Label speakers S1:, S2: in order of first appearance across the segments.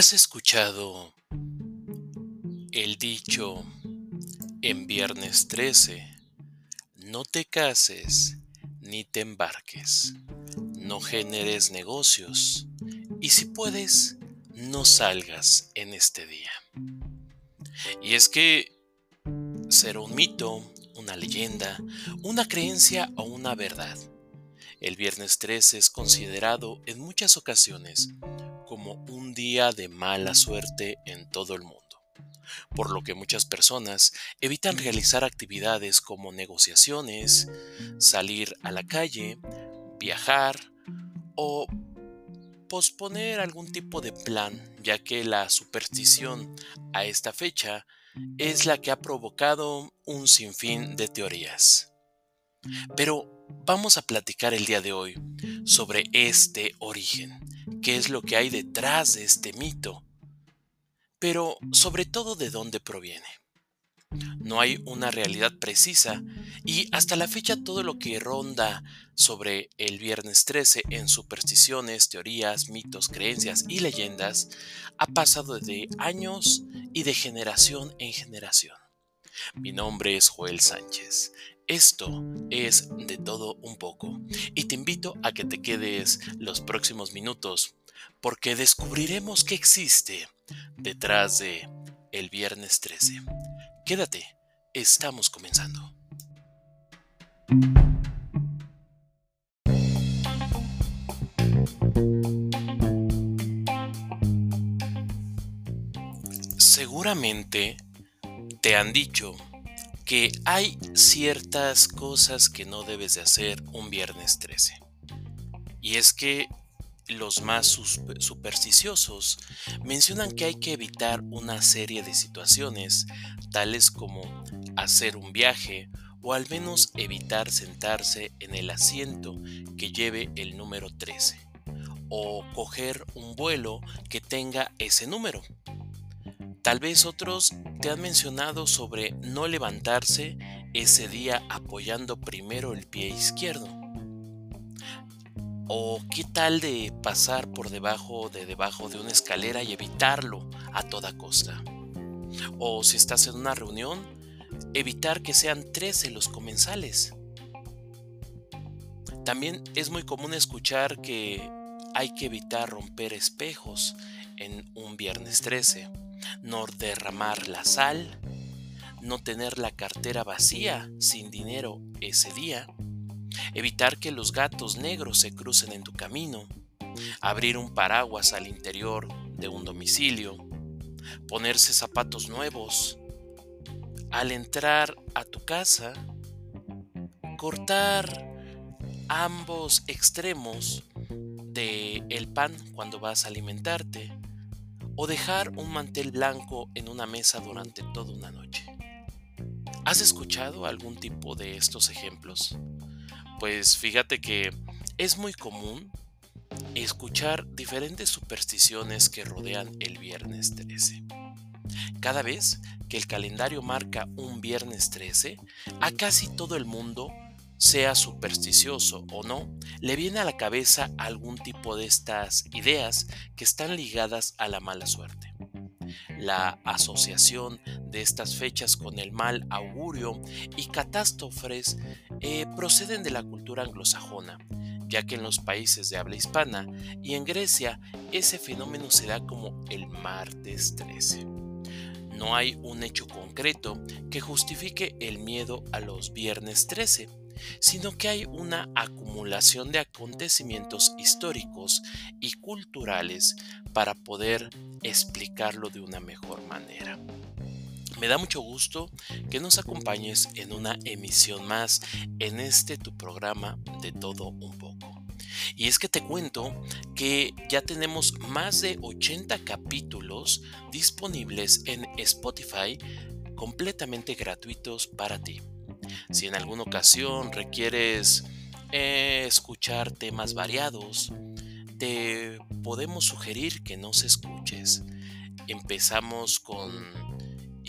S1: ¿Has escuchado el dicho en viernes 13? No te cases ni te embarques, no generes negocios y si puedes, no salgas en este día. Y es que será un mito, una leyenda, una creencia o una verdad. El viernes 13 es considerado en muchas ocasiones como un día de mala suerte en todo el mundo, por lo que muchas personas evitan realizar actividades como negociaciones, salir a la calle, viajar o posponer algún tipo de plan, ya que la superstición a esta fecha es la que ha provocado un sinfín de teorías. Pero vamos a platicar el día de hoy sobre este origen, qué es lo que hay detrás de este mito, pero sobre todo de dónde proviene. No hay una realidad precisa y hasta la fecha todo lo que ronda sobre el viernes 13 en supersticiones, teorías, mitos, creencias y leyendas ha pasado de años y de generación en generación. Mi nombre es Joel Sánchez. Esto es de todo un poco y te invito a que te quedes los próximos minutos porque descubriremos qué existe detrás de el viernes 13. Quédate, estamos comenzando. Seguramente te han dicho que hay ciertas cosas que no debes de hacer un viernes 13. Y es que los más supersticiosos mencionan que hay que evitar una serie de situaciones, tales como hacer un viaje o al menos evitar sentarse en el asiento que lleve el número 13 o coger un vuelo que tenga ese número. Tal vez otros te han mencionado sobre no levantarse ese día apoyando primero el pie izquierdo ¿O qué tal de pasar por debajo de debajo de una escalera y evitarlo a toda costa? O si estás en una reunión, evitar que sean 13 los comensales. También es muy común escuchar que hay que evitar romper espejos en un viernes 13, no derramar la sal, no tener la cartera vacía sin dinero ese día, evitar que los gatos negros se crucen en tu camino, abrir un paraguas al interior de un domicilio, ponerse zapatos nuevos, al entrar a tu casa, cortar ambos extremos de el pan cuando vas a alimentarte o dejar un mantel blanco en una mesa durante toda una noche. ¿Has escuchado algún tipo de estos ejemplos? pues fíjate que es muy común escuchar diferentes supersticiones que rodean el viernes 13. Cada vez que el calendario marca un viernes 13, a casi todo el mundo, sea supersticioso o no, le viene a la cabeza algún tipo de estas ideas que están ligadas a la mala suerte. La asociación de estas fechas con el mal augurio y catástrofes eh, proceden de la cultura anglosajona, ya que en los países de habla hispana y en Grecia ese fenómeno se da como el martes 13. No hay un hecho concreto que justifique el miedo a los viernes 13, sino que hay una acumulación de acontecimientos históricos y culturales para poder explicarlo de una mejor manera. Me da mucho gusto que nos acompañes en una emisión más en este tu programa de todo un poco. Y es que te cuento que ya tenemos más de 80 capítulos disponibles en Spotify completamente gratuitos para ti. Si en alguna ocasión requieres eh, escuchar temas variados, te podemos sugerir que nos escuches. Empezamos con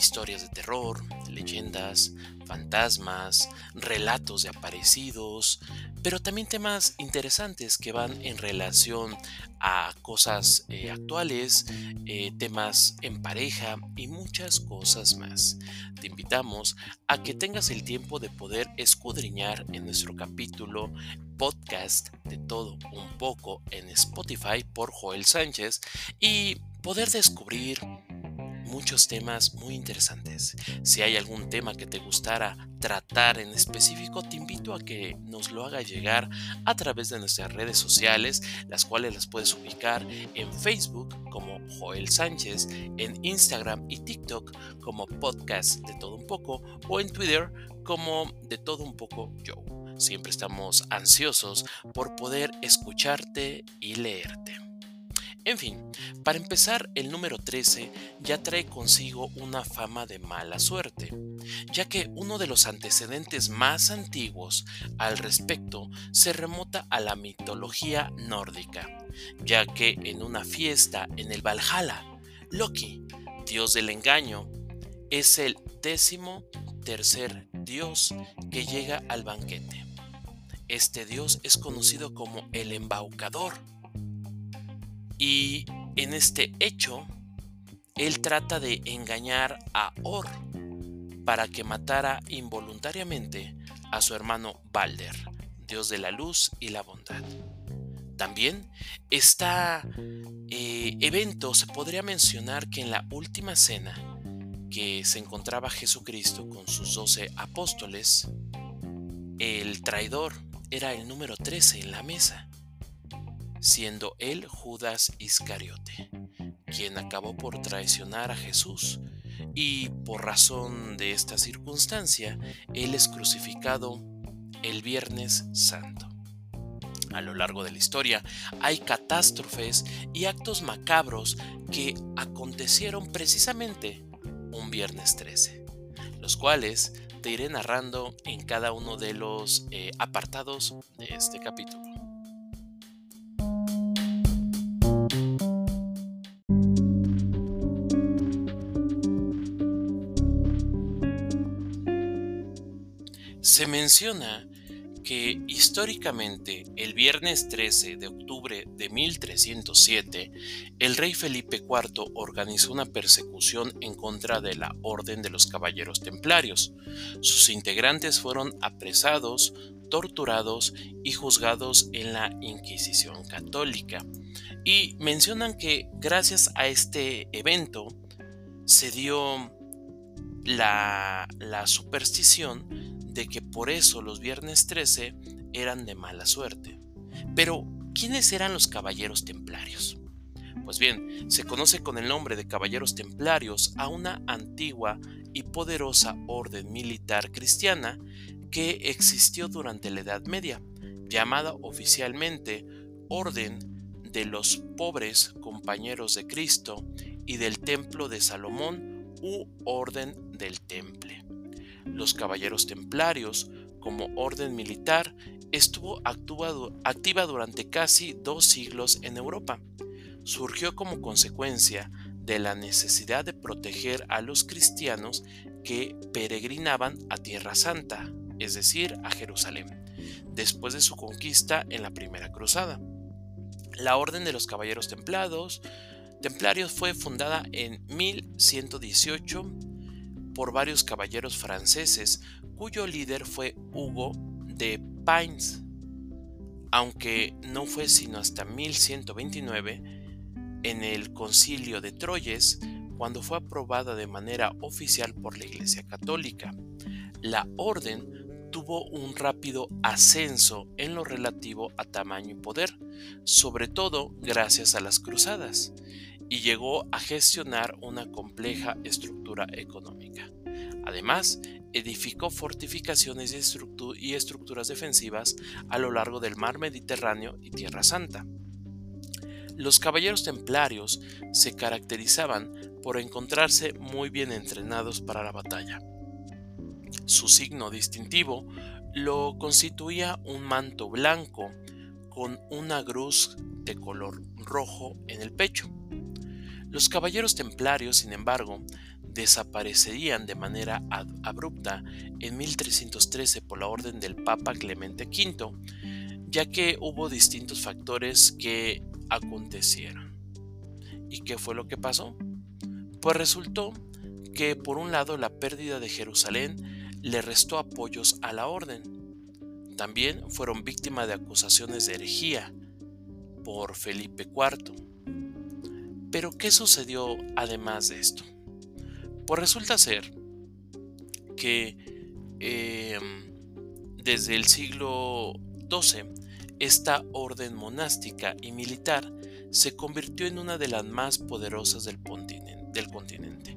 S1: historias de terror, leyendas, fantasmas, relatos de aparecidos, pero también temas interesantes que van en relación a cosas eh, actuales, eh, temas en pareja y muchas cosas más. Te invitamos a que tengas el tiempo de poder escudriñar en nuestro capítulo podcast de todo un poco en Spotify por Joel Sánchez y poder descubrir muchos temas muy interesantes. Si hay algún tema que te gustara tratar en específico, te invito a que nos lo haga llegar a través de nuestras redes sociales, las cuales las puedes ubicar en Facebook como Joel Sánchez, en Instagram y TikTok como podcast de todo un poco o en Twitter como de todo un poco Joe. Siempre estamos ansiosos por poder escucharte y leerte. En fin, para empezar, el número 13 ya trae consigo una fama de mala suerte, ya que uno de los antecedentes más antiguos al respecto se remota a la mitología nórdica, ya que en una fiesta en el Valhalla, Loki, dios del engaño, es el décimo tercer dios que llega al banquete. Este dios es conocido como el embaucador y en este hecho, él trata de engañar a Or para que matara involuntariamente a su hermano Balder, dios de la luz y la bondad. También este evento se podría mencionar que en la última cena que se encontraba Jesucristo con sus doce apóstoles, el traidor era el número 13 en la mesa siendo él Judas Iscariote, quien acabó por traicionar a Jesús, y por razón de esta circunstancia, él es crucificado el Viernes Santo. A lo largo de la historia hay catástrofes y actos macabros que acontecieron precisamente un viernes 13, los cuales te iré narrando en cada uno de los eh, apartados de este capítulo. Se menciona que históricamente el viernes 13 de octubre de 1307, el rey Felipe IV organizó una persecución en contra de la Orden de los Caballeros Templarios. Sus integrantes fueron apresados, torturados y juzgados en la Inquisición católica. Y mencionan que gracias a este evento se dio la, la superstición de que por eso los viernes 13 eran de mala suerte. Pero, ¿quiénes eran los caballeros templarios? Pues bien, se conoce con el nombre de caballeros templarios a una antigua y poderosa orden militar cristiana que existió durante la Edad Media, llamada oficialmente Orden de los Pobres Compañeros de Cristo y del Templo de Salomón u Orden del Temple los caballeros templarios, como orden militar, estuvo activa durante casi dos siglos en Europa. Surgió como consecuencia de la necesidad de proteger a los cristianos que peregrinaban a Tierra Santa, es decir, a Jerusalén, después de su conquista en la Primera Cruzada. La Orden de los Caballeros Templados, Templarios fue fundada en 1118 por varios caballeros franceses, cuyo líder fue Hugo de Pines, aunque no fue sino hasta 1129, en el concilio de Troyes, cuando fue aprobada de manera oficial por la Iglesia Católica. La orden tuvo un rápido ascenso en lo relativo a tamaño y poder, sobre todo gracias a las cruzadas y llegó a gestionar una compleja estructura económica. Además, edificó fortificaciones y estructuras defensivas a lo largo del mar Mediterráneo y Tierra Santa. Los caballeros templarios se caracterizaban por encontrarse muy bien entrenados para la batalla. Su signo distintivo lo constituía un manto blanco con una cruz de color rojo en el pecho. Los caballeros templarios, sin embargo, desaparecerían de manera abrupta en 1313 por la orden del Papa Clemente V, ya que hubo distintos factores que acontecieron. ¿Y qué fue lo que pasó? Pues resultó que por un lado la pérdida de Jerusalén le restó apoyos a la orden. También fueron víctimas de acusaciones de herejía por Felipe IV. Pero ¿qué sucedió además de esto? Pues resulta ser que em, desde el siglo XII esta orden monástica y militar se convirtió en una de las más poderosas del continente.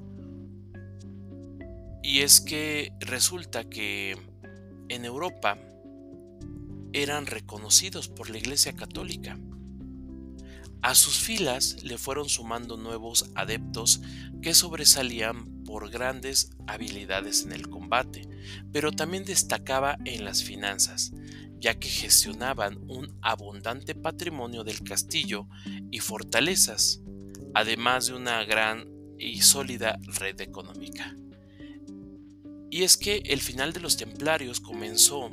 S1: Y es que resulta que en Europa eran reconocidos por la Iglesia Católica. A sus filas le fueron sumando nuevos adeptos que sobresalían por grandes habilidades en el combate, pero también destacaba en las finanzas, ya que gestionaban un abundante patrimonio del castillo y fortalezas, además de una gran y sólida red económica. Y es que el final de los templarios comenzó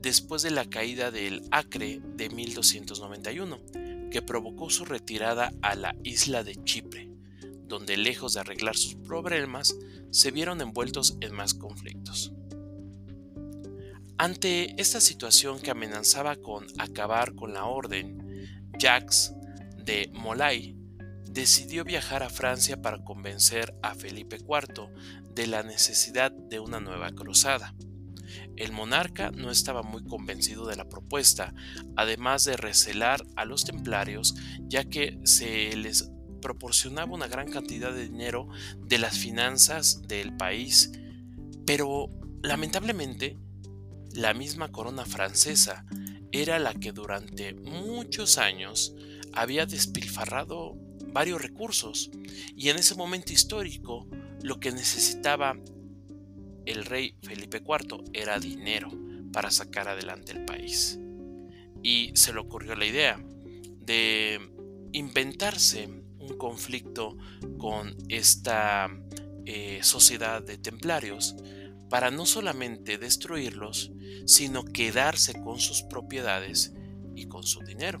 S1: después de la caída del Acre de 1291, que provocó su retirada a la isla de Chipre, donde lejos de arreglar sus problemas, se vieron envueltos en más conflictos. Ante esta situación que amenazaba con acabar con la orden, Jacques de Molay decidió viajar a Francia para convencer a Felipe IV de la necesidad de una nueva cruzada. El monarca no estaba muy convencido de la propuesta, además de recelar a los templarios, ya que se les proporcionaba una gran cantidad de dinero de las finanzas del país, pero lamentablemente la misma corona francesa era la que durante muchos años había despilfarrado varios recursos y en ese momento histórico lo que necesitaba el rey Felipe IV era dinero para sacar adelante el país. Y se le ocurrió la idea de inventarse un conflicto con esta eh, sociedad de templarios para no solamente destruirlos, sino quedarse con sus propiedades y con su dinero.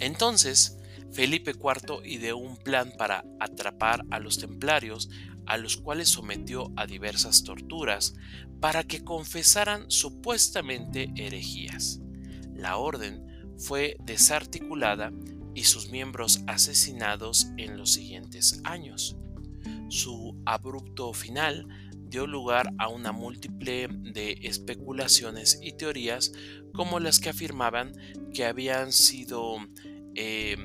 S1: Entonces, Felipe IV ideó un plan para atrapar a los templarios, a los cuales sometió a diversas torturas, para que confesaran supuestamente herejías. La orden fue desarticulada y sus miembros asesinados en los siguientes años. Su abrupto final dio lugar a una múltiple de especulaciones y teorías como las que afirmaban que habían sido eh,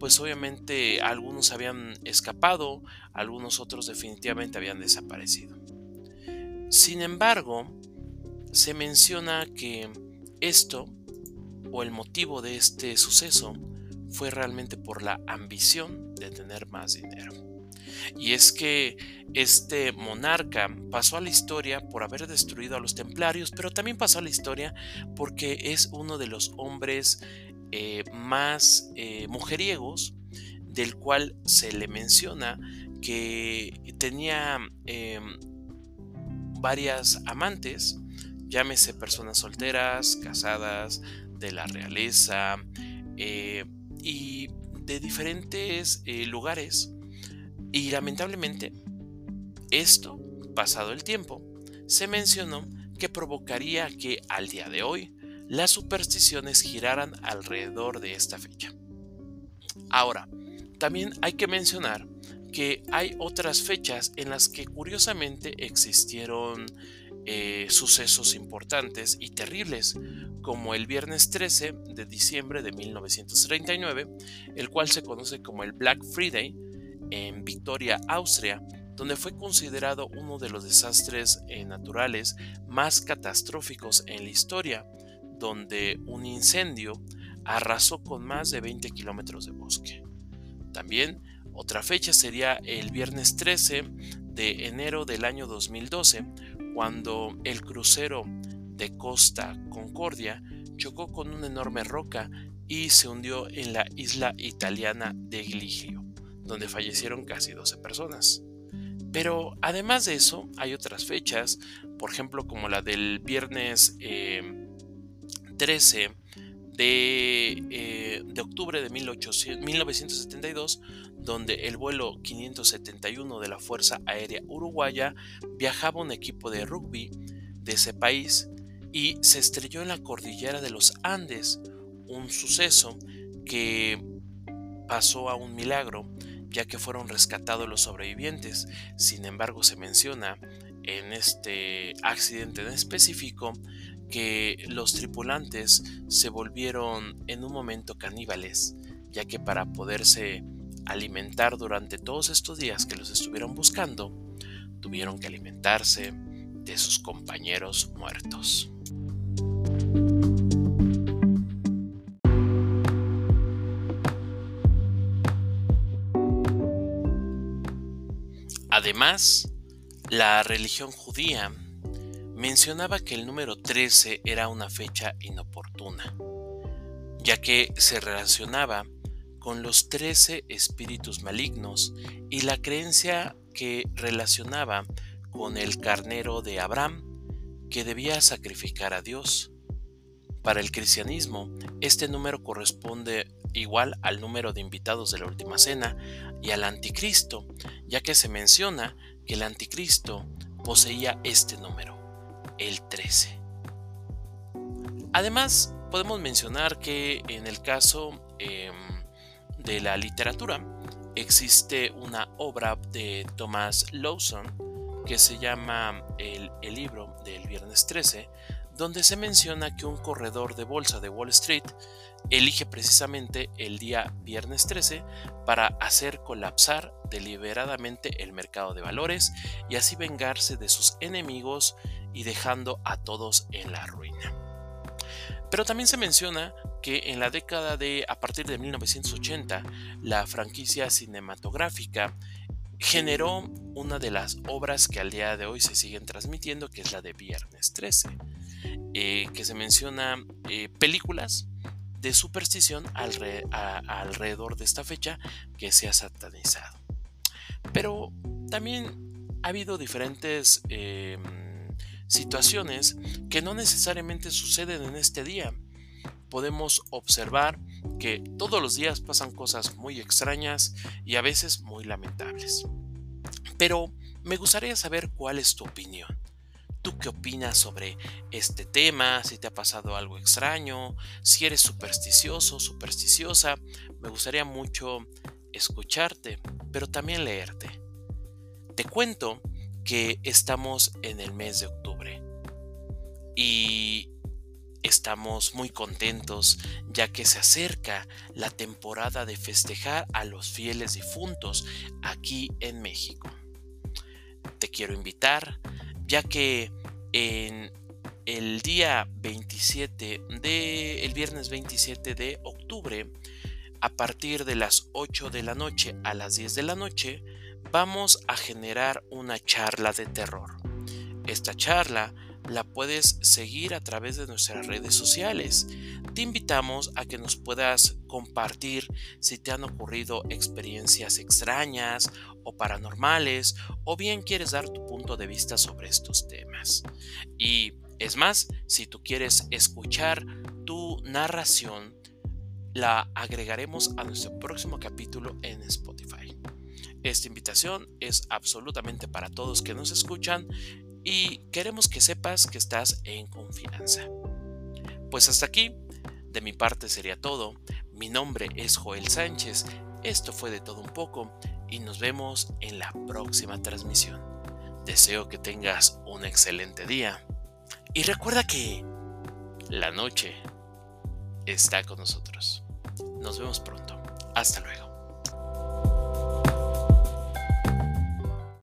S1: pues obviamente algunos habían escapado, algunos otros definitivamente habían desaparecido. Sin embargo, se menciona que esto o el motivo de este suceso fue realmente por la ambición de tener más dinero. Y es que este monarca pasó a la historia por haber destruido a los templarios, pero también pasó a la historia porque es uno de los hombres eh, más eh, mujeriegos del cual se le menciona que tenía em, varias amantes, llámese personas solteras, casadas, de la realeza eh, y de diferentes lugares y lamentablemente, esto, pasado el tiempo, se mencionó que provocaría que al día de hoy las supersticiones giraran alrededor de esta fecha. Ahora, también hay que mencionar que hay otras fechas en las que curiosamente existieron eh, sucesos importantes y terribles, como el viernes 13 de diciembre de 1939, el cual se conoce como el Black Friday, en Victoria, Austria, donde fue considerado uno de los desastres eh, naturales más catastróficos en la historia, donde un incendio arrasó con más de 20 kilómetros de bosque. También otra fecha sería el viernes 13 de enero del año 2012, cuando el crucero de Costa Concordia chocó con una enorme roca y se hundió en la isla italiana de Gligio donde fallecieron casi 12 personas. Pero además de eso, hay otras fechas, por ejemplo, como la del viernes 13 eh, de, eh, de, octubre de 1972, donde el vuelo 571 de la Fuerza Aérea Uruguaya viajaba un equipo de rugby de ese país y se estrelló en la cordillera de los Andes, un suceso que pasó a un milagro ya que fueron rescatados los sobrevivientes. Sin embargo, se menciona en este accidente en específico que los tripulantes se volvieron en un momento caníbales, ya que para poderse alimentar durante todos estos días que los estuvieron buscando, tuvieron que alimentarse de sus compañeros muertos. Además, la religión judía mencionaba que el número 13 era una fecha inoportuna, ya que se relacionaba con los 13 espíritus malignos y la creencia que relacionaba con el carnero de Abraham que debía sacrificar a Dios. Para el cristianismo, este número corresponde igual al número de invitados de la última cena y al anticristo, ya que se menciona que el anticristo poseía este número, el 13. Además, podemos mencionar que en el caso em, de la literatura existe una obra de Thomas Lawson que se llama el, el libro del viernes 13, donde se menciona que un corredor de bolsa de Wall Street elige precisamente el día viernes 13 para hacer colapsar deliberadamente el mercado de valores y así vengarse de sus enemigos y dejando a todos en la ruina. Pero también se menciona que en la década de a partir de 1980 la franquicia cinematográfica generó una de las obras que al día de hoy se siguen transmitiendo, que es la de Viernes 13, eh, que se menciona eh, películas de superstición alrededor de esta fecha que se ha satanizado. Pero también ha habido diferentes em, situaciones que no necesariamente suceden en este día. Podemos observar que todos los días pasan cosas muy extrañas y a veces muy lamentables. Pero me gustaría saber cuál es tu opinión. ¿Tú qué opinas sobre este tema? Si te ha pasado algo extraño, si eres supersticioso, supersticiosa, me gustaría mucho escucharte, pero también leerte. Te cuento que estamos en el mes de octubre y estamos muy contentos ya que se acerca la temporada de festejar a los fieles difuntos aquí en México. Te quiero invitar ya que en el día 27 de el viernes 27 de octubre a partir de las 8 de la noche a las 10 de la noche vamos a generar una charla de terror. Esta charla la puedes seguir a través de nuestras redes sociales. Te invitamos a que nos puedas compartir si te han ocurrido experiencias extrañas o paranormales o bien quieres dar tu punto de vista sobre estos temas. Y es más, si tú quieres escuchar tu narración, la agregaremos a nuestro próximo capítulo en Spotify. Esta invitación es absolutamente para todos que nos escuchan y queremos que sepas que estás en confianza. Pues hasta aquí, de mi parte sería todo. Mi nombre es Joel Sánchez, esto fue de todo un poco y nos vemos en la próxima transmisión. Deseo que tengas un excelente día y recuerda que la noche está con nosotros. Nos vemos pronto. Hasta luego.